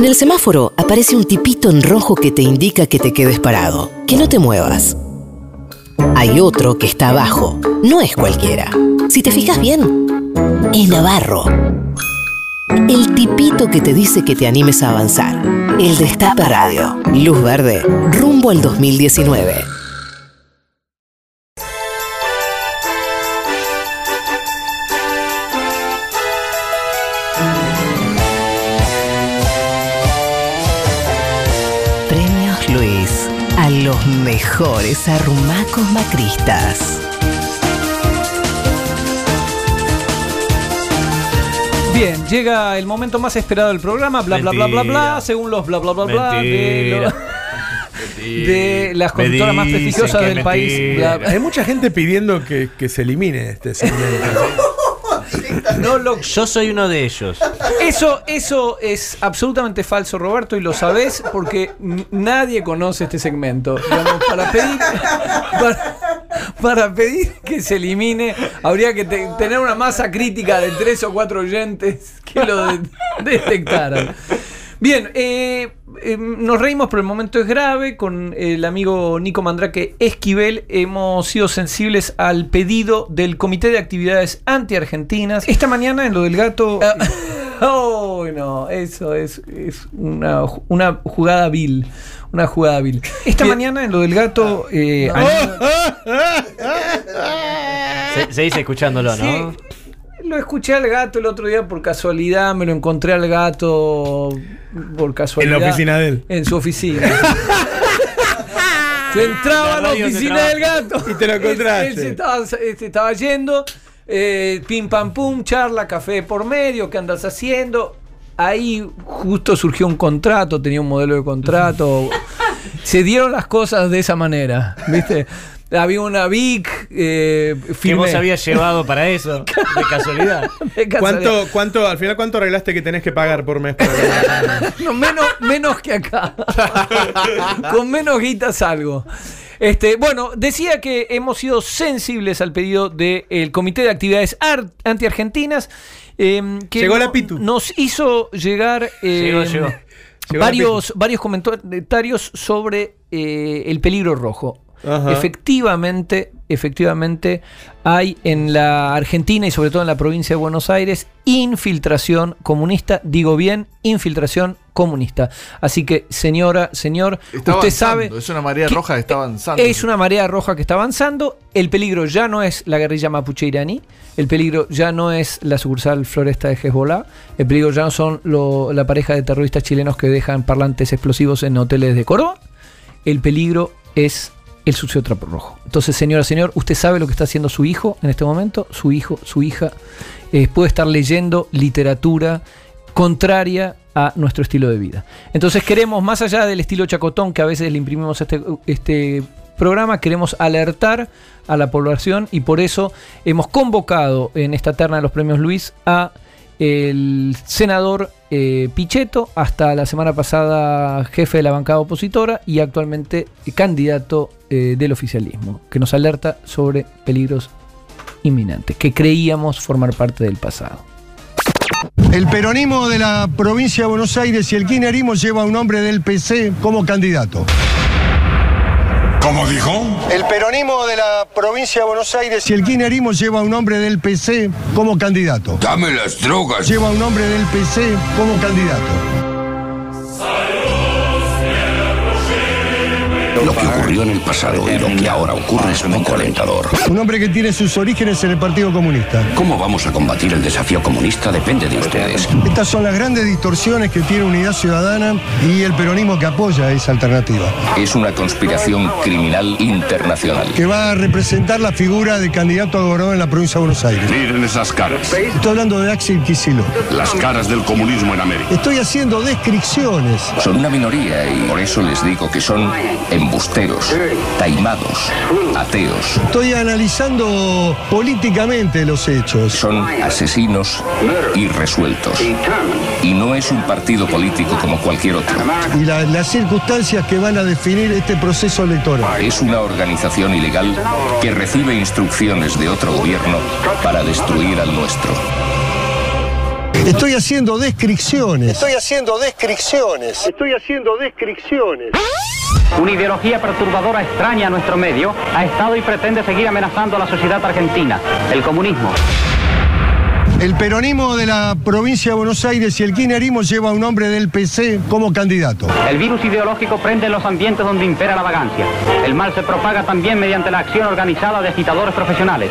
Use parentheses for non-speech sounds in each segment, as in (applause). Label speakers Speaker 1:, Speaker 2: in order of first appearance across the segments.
Speaker 1: En el semáforo aparece un tipito en rojo que te indica que te quedes parado, que no te muevas. Hay otro que está abajo, no es cualquiera. Si te fijas bien, es Navarro. El tipito que te dice que te animes a avanzar. El Destape Radio. Luz verde, rumbo al 2019. Mejores arrumacos macristas.
Speaker 2: Bien, llega el momento más esperado del programa, bla bla bla bla bla, según los bla bla bla bla de,
Speaker 3: Mentira.
Speaker 2: lo- de las conductoras más prestigiosas del país. bla-
Speaker 4: Hay mucha gente pidiendo que, que se elimine este segmento. (laughs)
Speaker 2: no lo-
Speaker 3: Yo soy uno de ellos.
Speaker 2: Eso, eso es absolutamente falso, Roberto, y lo sabés porque nadie conoce este segmento. Digamos, para pedir, para, para pedir que se elimine, habría que te- tener una masa crítica de tres o cuatro oyentes que lo de- detectaran. Bien, eh, eh, nos reímos, pero el momento es grave. Con el amigo Nico Mandrake Esquivel hemos sido sensibles al pedido del Comité de Actividades Anti-Argentinas. Esta mañana en lo del gato. (laughs) Oh, no, eso es, es una, una jugada vil. Una jugada vil. Esta mañana en lo del gato. eh, (laughs)
Speaker 3: Se, seguís escuchándolo, ¿no?
Speaker 2: Lo escuché al gato el otro día por casualidad, me lo encontré al gato por casualidad.
Speaker 4: En la oficina de él.
Speaker 2: En su oficina. (laughs) Yo entraba a la oficina del gato.
Speaker 4: Y te lo encontraste.
Speaker 2: Él, se estaba, se estaba yendo, eh, pim pam pum, charla, café por medio, ¿qué andas haciendo? Ahí justo surgió un contrato, tenía un modelo de contrato. (laughs) Se dieron las cosas de esa manera, ¿viste? Había una VIC, eh,
Speaker 3: Que vos habías llevado para eso, (laughs) de casualidad.
Speaker 2: De casualidad.
Speaker 4: ¿Cuánto, cuánto, al final, cuánto arreglaste que tenés que pagar por mes? Para la- (laughs)
Speaker 2: No, menos, menos que acá. (laughs) Con menos guita salgo. Este, bueno, decía que hemos sido sensibles al pedido del Comité de Actividades Ar- Antiargentinas. eh, que
Speaker 4: Llegó
Speaker 2: no-
Speaker 4: la Pitu.
Speaker 2: nos hizo llegar eh,
Speaker 3: Llegó, llegó.
Speaker 4: Llegó la
Speaker 2: varios, varios comentarios sobre eh, el peligro rojo.
Speaker 4: Ajá.
Speaker 2: Efectivamente, efectivamente, hay en la Argentina y sobre todo en la provincia de Buenos Aires infiltración comunista, digo bien, infiltración comunista. Así que, señora, señor,
Speaker 5: Está
Speaker 2: usted sabe.
Speaker 5: Es una marea
Speaker 2: que
Speaker 5: roja que está avanzando.
Speaker 2: Es una marea roja que está avanzando. El peligro ya no es la guerrilla mapuche iraní. El peligro ya no es la sucursal floresta de Hezbollah. El peligro ya no son lo- la pareja de terroristas chilenos que dejan parlantes explosivos en hoteles de Córdoba. El peligro es el sucio trapo rojo. Entonces, señora, señor, usted sabe lo que está haciendo su hijo en este momento. Su hijo, su hija, eh, puede estar leyendo literatura contraria a nuestro estilo de vida. Entonces queremos, más allá del estilo chacotón que a veces le imprimimos a este, este programa, queremos alertar a la población y por eso hemos convocado en esta terna de los premios Luis a el senador eh, Pichetto, hasta la semana pasada jefe de la bancada opositora y actualmente candidato eh, del oficialismo, que nos alerta sobre peligros inminentes, que creíamos formar parte del pasado.
Speaker 6: El peronismo de la provincia de Buenos Aires y el kirchnerismo lleva a un hombre del PC como candidato.
Speaker 7: ¿Cómo dijo?
Speaker 6: El peronismo de la provincia de Buenos Aires y el kirchnerismo lleva a un hombre del PC como candidato.
Speaker 7: Dame las drogas.
Speaker 6: Lleva a un hombre del PC como candidato.
Speaker 8: Que ocurrió en el pasado y lo que ahora ocurre es poco alentador.
Speaker 6: Un hombre que tiene sus orígenes en el Partido Comunista.
Speaker 8: ¿Cómo vamos a combatir el desafío comunista? Depende de ustedes.
Speaker 6: Estas son las grandes distorsiones que tiene Unidad Ciudadana y el peronismo que apoya esa alternativa.
Speaker 8: Es una conspiración criminal internacional.
Speaker 6: Que va a representar la figura de candidato a gobernador en la provincia de Buenos Aires.
Speaker 7: Miren esas caras.
Speaker 6: Estoy hablando de Axel Kicillof.
Speaker 7: Las caras del comunismo en América.
Speaker 6: Estoy haciendo descripciones.
Speaker 8: Son una minoría y por eso les digo que son embusteros, taimados, ateos.
Speaker 6: Estoy analizando políticamente los hechos.
Speaker 8: Son asesinos irresueltos. Y no es un partido político como cualquier otro.
Speaker 6: Y la- las circunstancias que van a definir este proceso electoral.
Speaker 8: Es una organización ilegal que recibe instrucciones de otro gobierno para destruir al nuestro.
Speaker 6: Estoy haciendo descripciones. Estoy haciendo descripciones. Estoy haciendo descripciones.
Speaker 5: Una ideología perturbadora extraña a nuestro medio ha estado y pretende seguir amenazando a la sociedad argentina, el comunismo.
Speaker 6: El peronismo de la provincia de Buenos Aires y el kirchnerismo lleva a un hombre del PC como candidato.
Speaker 5: El virus ideológico prende en los ambientes donde impera la vagancia. El mal se propaga también mediante la acción organizada de agitadores profesionales.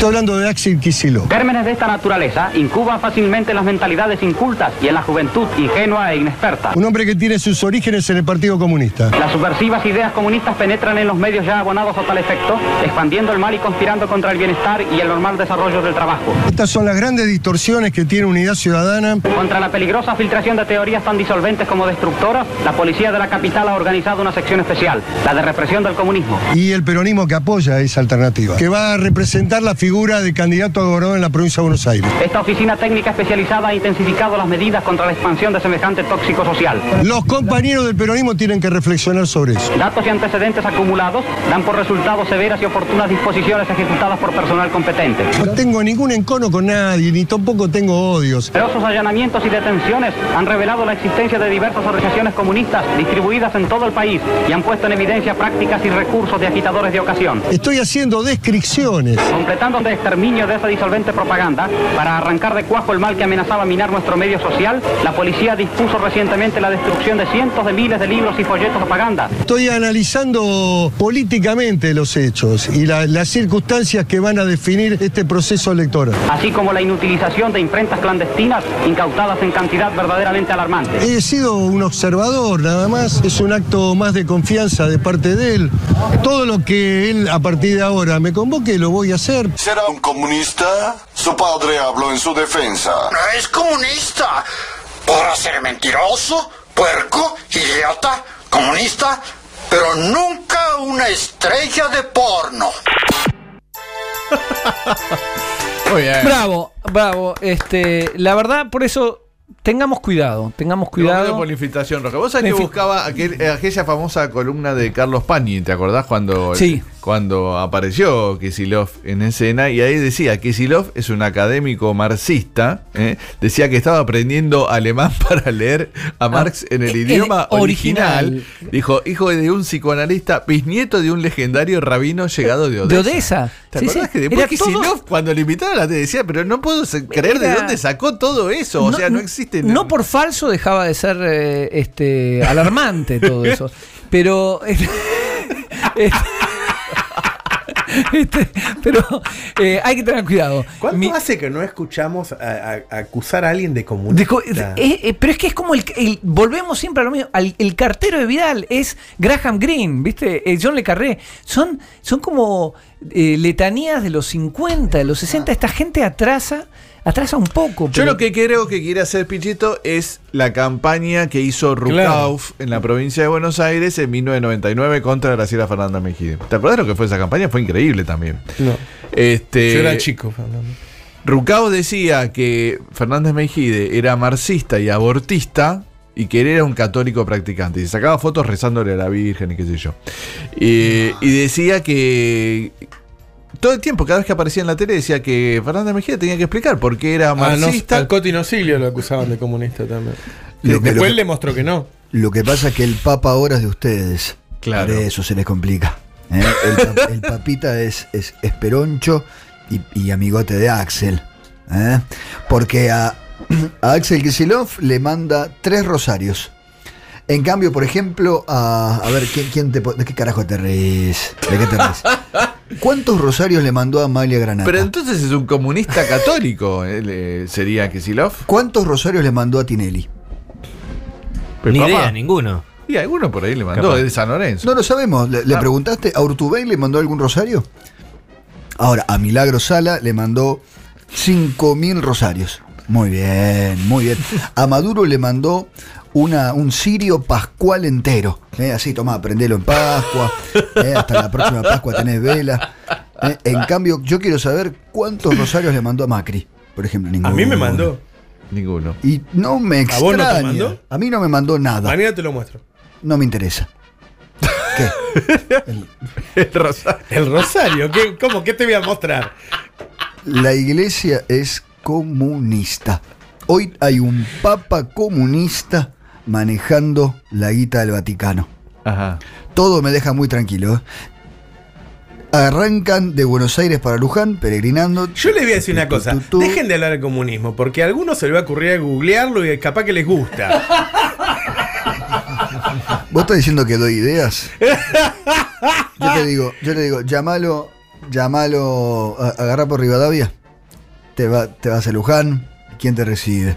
Speaker 6: Estoy hablando de Axel Kicillof.
Speaker 5: Gérmenes de esta naturaleza incuban fácilmente en las mentalidades incultas y en la juventud ingenua e inexperta.
Speaker 6: Un hombre que tiene sus orígenes en el Partido Comunista.
Speaker 5: Las subversivas ideas comunistas penetran en los medios ya abonados a tal efecto, expandiendo el mal y conspirando contra el bienestar y el normal desarrollo del trabajo.
Speaker 6: Estas son las grandes distorsiones que tiene Unidad Ciudadana.
Speaker 5: Contra la peligrosa filtración de teorías tan disolventes como destructoras, la policía de la capital ha organizado una sección especial, la de represión del comunismo.
Speaker 6: Y el peronismo que apoya esa alternativa. Que va a representar la figura de candidato a gobernador en la provincia de Buenos Aires.
Speaker 5: Esta oficina técnica especializada ha intensificado las medidas contra la expansión de semejante tóxico social.
Speaker 6: Los compañeros del peronismo tienen que reflexionar sobre eso.
Speaker 5: Datos y antecedentes acumulados dan por resultado severas y oportunas disposiciones ejecutadas por personal competente.
Speaker 6: No tengo ningún encono con nadie, ni tampoco tengo odios.
Speaker 5: Numerosos allanamientos y detenciones han revelado la existencia de diversas organizaciones comunistas distribuidas en todo el país y han puesto en evidencia prácticas y recursos de agitadores de ocasión.
Speaker 6: Estoy haciendo descripciones.
Speaker 5: Completando el exterminio de esa disolvente propaganda, para arrancar de cuajo el mal que amenazaba minar nuestro medio social, la policía dispuso recientemente la destrucción de cientos de miles de libros y folletos de propaganda.
Speaker 6: Estoy analizando políticamente los hechos y la- las circunstancias que van a definir este proceso electoral.
Speaker 5: así como la inutilización de imprentas clandestinas incautadas en cantidad verdaderamente alarmante.
Speaker 6: He sido un observador, nada más. Es un acto más de confianza de parte de él. Todo lo que él a partir de ahora me convoque lo voy a hacer.
Speaker 7: ¿Será un comunista? Su padre habló en su defensa.
Speaker 9: No es comunista. Podrá ser mentiroso, puerco, idiota, comunista, pero nunca una estrella de porno.
Speaker 2: Muy bien. Bravo, bravo. Este, la verdad, por eso tengamos cuidado, tengamos
Speaker 10: Cuidado por la infiltración roja. Vos sabés que buscaba aquel- eh, aquella famosa columna de Carlos Pañi, ¿te acordás cuando,
Speaker 2: Sí.
Speaker 10: cuando apareció Kisilov en escena? Y ahí decía, Kisilov es un académico marxista, ¿eh? decía que estaba aprendiendo alemán (laughs) para leer a Marx en el
Speaker 2: Ah,
Speaker 10: idioma original.
Speaker 2: original.
Speaker 10: Dijo, hijo de un psicoanalista, bisnieto de un legendario rabino llegado de Odessa.
Speaker 2: De Odessa.
Speaker 10: ¿Te
Speaker 2: Sí,
Speaker 10: acordás
Speaker 2: sí.
Speaker 10: que después Kisilov,
Speaker 2: todo-
Speaker 10: cuando le invitaron a tele, decía, pero no puedo creer de dónde sacó todo eso? O sea, no existe...
Speaker 2: No por falso dejaba de ser eh, este, alarmante todo eso. (laughs) Pero. este, este, pero eh, hay que tener cuidado.
Speaker 4: ¿Cuánto
Speaker 2: Mi-
Speaker 4: hace que no escuchamos a, a- a acusar a alguien de comunista?
Speaker 2: co- eh, eh, pero es que es como el, el- volvemos siempre a lo mismo. al- el cartero de Vidal es Graham Greene, ¿viste? John Le Carré. Son, son como letanías de los 50, de los 60. Esta gente atrasa, atrasa un poco.
Speaker 10: Yo
Speaker 2: pero-
Speaker 10: lo que creo que quiere hacer Pichito es la campaña que hizo Rukauf en la provincia de Buenos Aires en 1999 contra Graciela Fernández Mejide. ¿Te acuerdas lo que fue esa campaña? Fue increíble también.
Speaker 4: No.
Speaker 10: Este,
Speaker 4: Yo era chico, Fernando.
Speaker 10: Rukauf decía que Fernández Mejide era marxista y abortista y que él era un católico practicante. Y se sacaba fotos rezándole a la Virgen y qué sé yo. Y, y decía que todo el tiempo, cada vez que aparecía en la tele, decía que Fernández Mejide tenía que explicar por qué era
Speaker 4: Ah, no,
Speaker 10: marxista.
Speaker 4: al Coti Nosilio lo acusaban de comunista también.
Speaker 11: Lo que-
Speaker 4: Después
Speaker 11: lo que-
Speaker 4: él demostró que no.
Speaker 11: Lo que pasa es que el Papa ahora es de ustedes.
Speaker 10: Claro.
Speaker 11: Por eso se les complica. ¿eh? El, pa- (laughs) el papita es, es, es peroncho y, y amigote de Axel. ¿eh? Porque a, (clears throat) a Axel Kisilov le manda tres rosarios. En cambio, por ejemplo, a. A ver, ¿quién, quién te. ¿De qué carajo te reís? ¿De qué te reís? (laughs) ¿Cuántos rosarios le mandó a Amalia Granata?
Speaker 10: Pero entonces es un comunista católico, eh, sería Kisilov.
Speaker 11: ¿Cuántos rosarios le mandó a Tinelli?
Speaker 10: Pues,
Speaker 3: Ni
Speaker 10: papá,
Speaker 3: idea, ninguno.
Speaker 10: Y alguno por ahí le mandó,
Speaker 3: Capaz.
Speaker 10: es de San Lorenzo.
Speaker 11: No lo sabemos. ¿Le, le
Speaker 10: Ah.
Speaker 11: preguntaste a Urtubey le mandó algún rosario? Ahora, a Milagro Sala le mandó 5.000 rosarios. Muy bien, muy bien. A Maduro le mandó una, un sirio pascual entero. ¿eh? Así, toma, prendelo en Pascua. ¿eh? Hasta la próxima Pascua tenés vela. ¿eh? En cambio, yo quiero saber cuántos rosarios le mandó a Macri. Por ejemplo, ninguno.
Speaker 4: A mí me mandó.
Speaker 10: Ninguno.
Speaker 11: Y no me
Speaker 4: ¿A
Speaker 11: extraña.
Speaker 4: vos no te mandó?
Speaker 11: A mí no me mandó nada.
Speaker 4: Mañana te lo muestro.
Speaker 11: No me interesa. ¿Qué? (laughs)
Speaker 10: El rosario.
Speaker 4: El Rosario, ¿qué, ¿cómo? ¿Qué te voy a mostrar?
Speaker 11: La iglesia es comunista. Hoy hay un papa comunista manejando la guita del Vaticano.
Speaker 10: Ajá.
Speaker 11: Todo me deja muy tranquilo. ¿eh? Arrancan de Buenos Aires para Luján, peregrinando.
Speaker 4: Yo les voy a decir una cosa. Dejen de hablar de comunismo, porque a algunos se les va a ocurrir a googlearlo y capaz que les gusta. (laughs)
Speaker 11: ¿Vos estás diciendo que doy ideas? Yo te digo, yo te digo, llamalo, llamalo, agarra por Rivadavia. Te, va, te vas a Luján. ¿Quién te recibe?